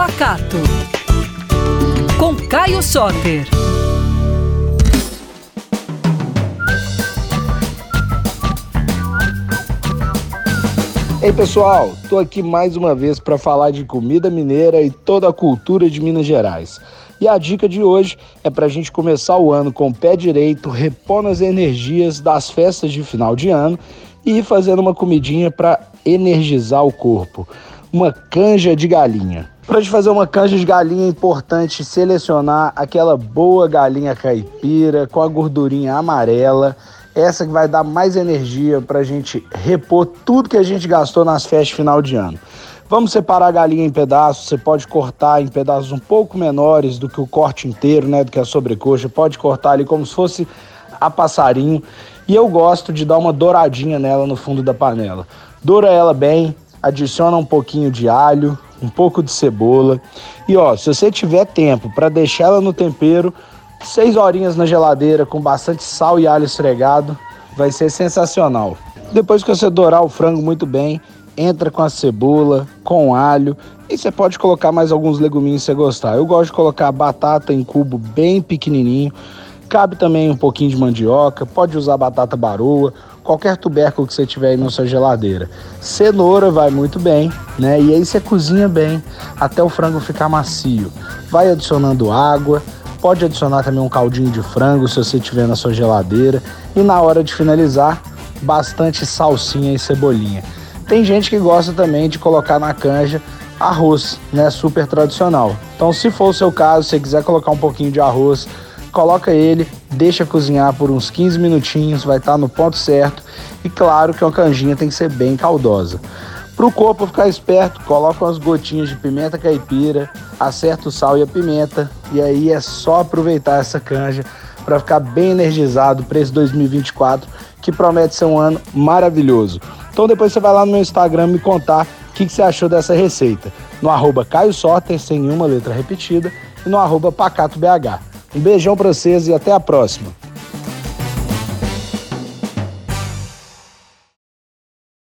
Pacato. Com Caio Soter. Ei pessoal, tô aqui mais uma vez para falar de comida mineira e toda a cultura de Minas Gerais. E a dica de hoje é para a gente começar o ano com o pé direito, repondo as energias das festas de final de ano e fazendo uma comidinha para energizar o corpo. Uma canja de galinha. Para gente fazer uma canja de galinha é importante selecionar aquela boa galinha caipira com a gordurinha amarela essa que vai dar mais energia para a gente repor tudo que a gente gastou nas festas final de ano. Vamos separar a galinha em pedaços, você pode cortar em pedaços um pouco menores do que o corte inteiro, né, do que a sobrecoxa, pode cortar ali como se fosse a passarinho. E eu gosto de dar uma douradinha nela no fundo da panela. Doura ela bem, adiciona um pouquinho de alho, um pouco de cebola. E ó, se você tiver tempo para deixar ela no tempero, Seis horinhas na geladeira com bastante sal e alho esfregado, vai ser sensacional. Depois que você dourar o frango muito bem, entra com a cebola, com alho e você pode colocar mais alguns leguminhos se você gostar. Eu gosto de colocar batata em cubo bem pequenininho. Cabe também um pouquinho de mandioca, pode usar batata baroa, qualquer tubérculo que você tiver aí na sua geladeira. Cenoura vai muito bem, né? E aí você cozinha bem até o frango ficar macio. Vai adicionando água, Pode adicionar também um caldinho de frango se você tiver na sua geladeira. E na hora de finalizar, bastante salsinha e cebolinha. Tem gente que gosta também de colocar na canja arroz, né, super tradicional. Então, se for o seu caso, se quiser colocar um pouquinho de arroz, coloca ele, deixa cozinhar por uns 15 minutinhos, vai estar tá no ponto certo. E claro que uma canjinha tem que ser bem caldosa. Para o corpo ficar esperto, coloca umas gotinhas de pimenta caipira, acerta o sal e a pimenta e aí é só aproveitar essa canja para ficar bem energizado para esse 2024 que promete ser um ano maravilhoso. Então depois você vai lá no meu Instagram me contar o que, que, você achou dessa receita. No arroba Caio sem nenhuma letra repetida, e no arroba PacatoBH. Um beijão para vocês e até a próxima.